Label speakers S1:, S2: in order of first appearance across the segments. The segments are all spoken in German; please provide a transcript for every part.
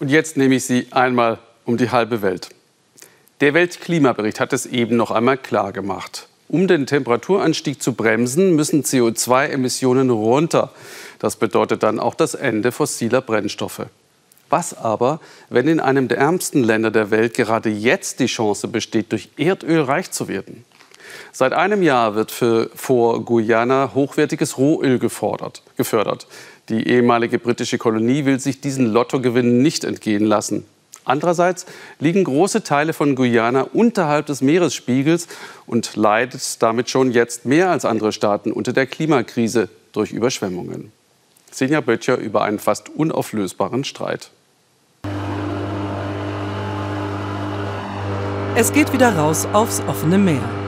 S1: Und jetzt nehme ich Sie einmal um die halbe Welt. Der Weltklimabericht hat es eben noch einmal klar gemacht. Um den Temperaturanstieg zu bremsen, müssen CO2-Emissionen runter. Das bedeutet dann auch das Ende fossiler Brennstoffe. Was aber, wenn in einem der ärmsten Länder der Welt gerade jetzt die Chance besteht, durch Erdöl reich zu werden? Seit einem Jahr wird für, vor Guyana hochwertiges Rohöl gefordert, gefördert. Die ehemalige britische Kolonie will sich diesen Lottogewinn nicht entgehen lassen. Andererseits liegen große Teile von Guyana unterhalb des Meeresspiegels und leidet damit schon jetzt mehr als andere Staaten unter der Klimakrise durch Überschwemmungen. Senja Böttcher über einen fast unauflösbaren Streit.
S2: Es geht wieder raus aufs offene Meer.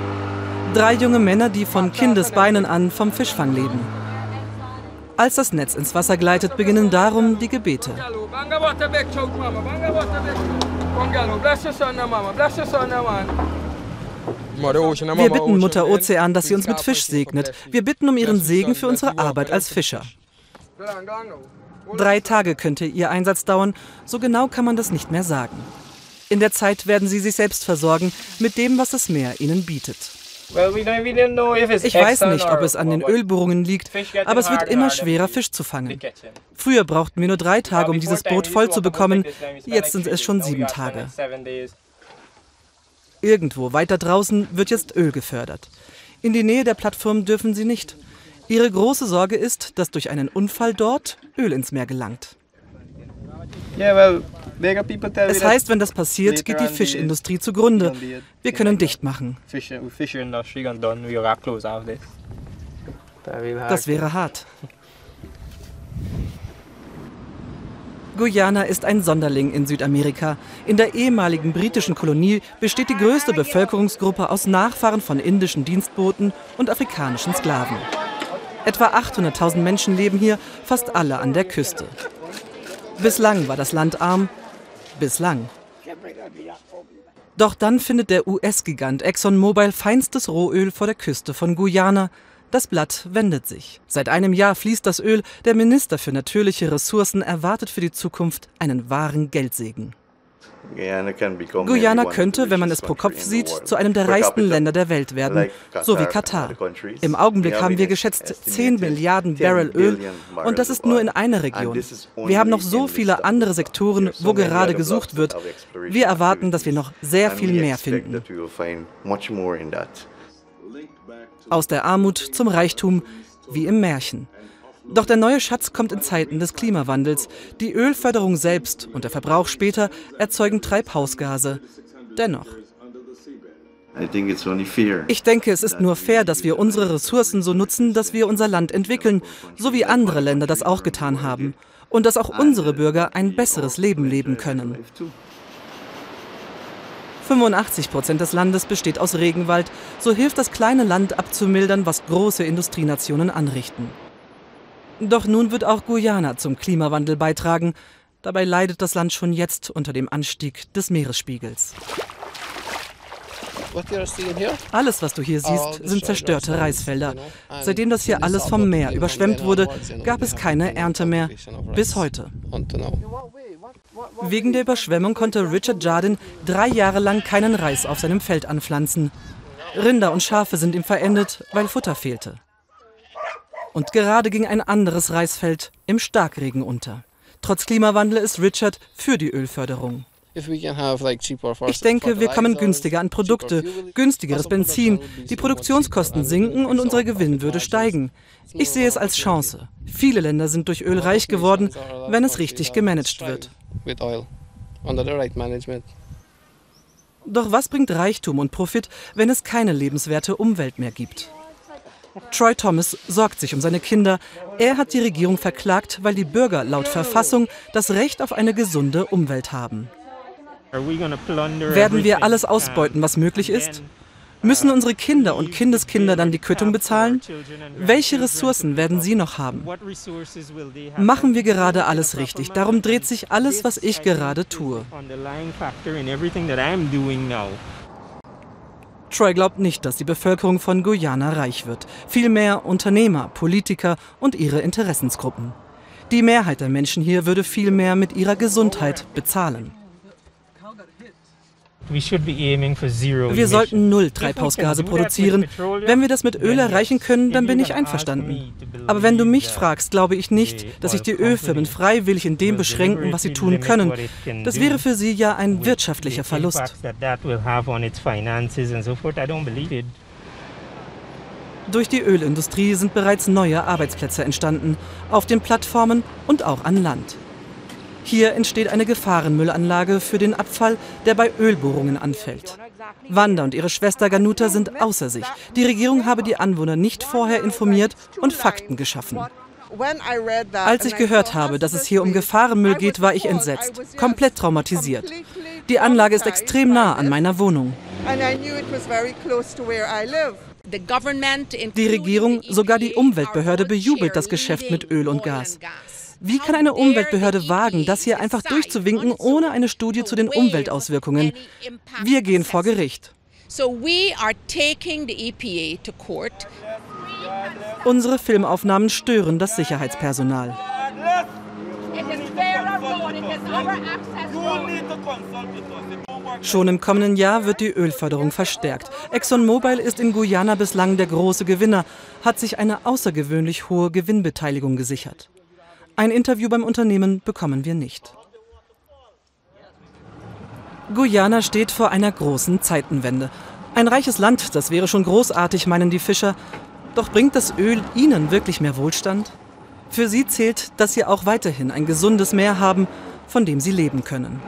S2: Drei junge Männer, die von Kindesbeinen an vom Fischfang leben. Als das Netz ins Wasser gleitet, beginnen darum die Gebete. Wir bitten Mutter Ozean, dass sie uns mit Fisch segnet. Wir bitten um ihren Segen für unsere Arbeit als Fischer. Drei Tage könnte ihr Einsatz dauern, so genau kann man das nicht mehr sagen. In der Zeit werden sie sich selbst versorgen mit dem, was das Meer ihnen bietet. Ich weiß nicht, ob es an den Ölbohrungen liegt, aber es wird immer schwerer, Fisch zu fangen. Früher brauchten wir nur drei Tage, um dieses Boot voll zu bekommen. Jetzt sind es schon sieben Tage. Irgendwo weiter draußen wird jetzt Öl gefördert. In die Nähe der Plattform dürfen sie nicht. Ihre große Sorge ist, dass durch einen Unfall dort Öl ins Meer gelangt. Es heißt, wenn das passiert, geht die Fischindustrie zugrunde. Wir können dicht machen. Das wäre hart. Guyana ist ein Sonderling in Südamerika. In der ehemaligen britischen Kolonie besteht die größte Bevölkerungsgruppe aus Nachfahren von indischen Dienstboten und afrikanischen Sklaven. Etwa 800.000 Menschen leben hier, fast alle an der Küste. Bislang war das Land arm, Bislang. Doch dann findet der US-Gigant ExxonMobil feinstes Rohöl vor der Küste von Guyana. Das Blatt wendet sich. Seit einem Jahr fließt das Öl. Der Minister für natürliche Ressourcen erwartet für die Zukunft einen wahren Geldsegen. Guyana könnte, wenn man es pro Kopf sieht, zu einem der reichsten Länder der Welt werden, so wie Katar. Im Augenblick haben wir geschätzt 10 Milliarden Barrel Öl und das ist nur in einer Region. Wir haben noch so viele andere Sektoren, wo gerade gesucht wird. Wir erwarten, dass wir noch sehr viel mehr finden. Aus der Armut zum Reichtum, wie im Märchen. Doch der neue Schatz kommt in Zeiten des Klimawandels. Die Ölförderung selbst und der Verbrauch später erzeugen Treibhausgase. Dennoch. Ich denke, es ist nur fair, dass wir unsere Ressourcen so nutzen, dass wir unser Land entwickeln, so wie andere Länder das auch getan haben. Und dass auch unsere Bürger ein besseres Leben leben können. 85 Prozent des Landes besteht aus Regenwald. So hilft das kleine Land abzumildern, was große Industrienationen anrichten. Doch nun wird auch Guyana zum Klimawandel beitragen. Dabei leidet das Land schon jetzt unter dem Anstieg des Meeresspiegels. Alles, was du hier siehst, oh, sind zerstörte Reisfelder. Seitdem das hier alles vom Meer überschwemmt wurde, gab es keine Ernte mehr. Bis heute. Wegen der Überschwemmung konnte Richard Jardin drei Jahre lang keinen Reis auf seinem Feld anpflanzen. Rinder und Schafe sind ihm verendet, weil Futter fehlte. Und gerade ging ein anderes Reisfeld im Starkregen unter. Trotz Klimawandel ist Richard für die Ölförderung. Ich denke, wir kommen günstiger an Produkte, günstigeres Benzin, die Produktionskosten sinken und unsere Gewinnwürde steigen. Ich sehe es als Chance. Viele Länder sind durch Öl reich geworden, wenn es richtig gemanagt wird. Doch was bringt Reichtum und Profit, wenn es keine lebenswerte Umwelt mehr gibt? Troy Thomas sorgt sich um seine Kinder. Er hat die Regierung verklagt, weil die Bürger laut Verfassung das Recht auf eine gesunde Umwelt haben. Werden wir alles ausbeuten, was möglich ist? Müssen unsere Kinder und Kindeskinder dann die Quittung bezahlen? Welche Ressourcen werden sie noch haben? Machen wir gerade alles richtig. Darum dreht sich alles, was ich gerade tue. Troy glaubt nicht, dass die Bevölkerung von Guyana reich wird. Vielmehr Unternehmer, Politiker und ihre Interessensgruppen. Die Mehrheit der Menschen hier würde viel mehr mit ihrer Gesundheit bezahlen. Wir sollten null Treibhausgase produzieren. Wenn wir das mit Öl erreichen können, dann bin ich einverstanden. Aber wenn du mich fragst, glaube ich nicht, dass sich die Ölfirmen freiwillig in dem beschränken, was sie tun können. Das wäre für sie ja ein wirtschaftlicher Verlust. Durch die Ölindustrie sind bereits neue Arbeitsplätze entstanden, auf den Plattformen und auch an Land. Hier entsteht eine Gefahrenmüllanlage für den Abfall, der bei Ölbohrungen anfällt. Wanda und ihre Schwester Ganuta sind außer sich. Die Regierung habe die Anwohner nicht vorher informiert und Fakten geschaffen. Als ich gehört habe, dass es hier um Gefahrenmüll geht, war ich entsetzt, komplett traumatisiert. Die Anlage ist extrem nah an meiner Wohnung. Die Regierung, sogar die Umweltbehörde bejubelt das Geschäft mit Öl und Gas. Wie kann eine Umweltbehörde wagen, das hier einfach durchzuwinken, ohne eine Studie zu den Umweltauswirkungen? Wir gehen vor Gericht. E Unsere Filmaufnahmen stören das Sicherheitspersonal. Schon im kommenden Jahr wird die Ölförderung verstärkt. ExxonMobil ist in Guyana bislang der große Gewinner, hat sich eine außergewöhnlich hohe Gewinnbeteiligung gesichert. Ein Interview beim Unternehmen bekommen wir nicht. Guyana steht vor einer großen Zeitenwende. Ein reiches Land, das wäre schon großartig, meinen die Fischer. Doch bringt das Öl ihnen wirklich mehr Wohlstand? Für sie zählt, dass sie auch weiterhin ein gesundes Meer haben, von dem sie leben können.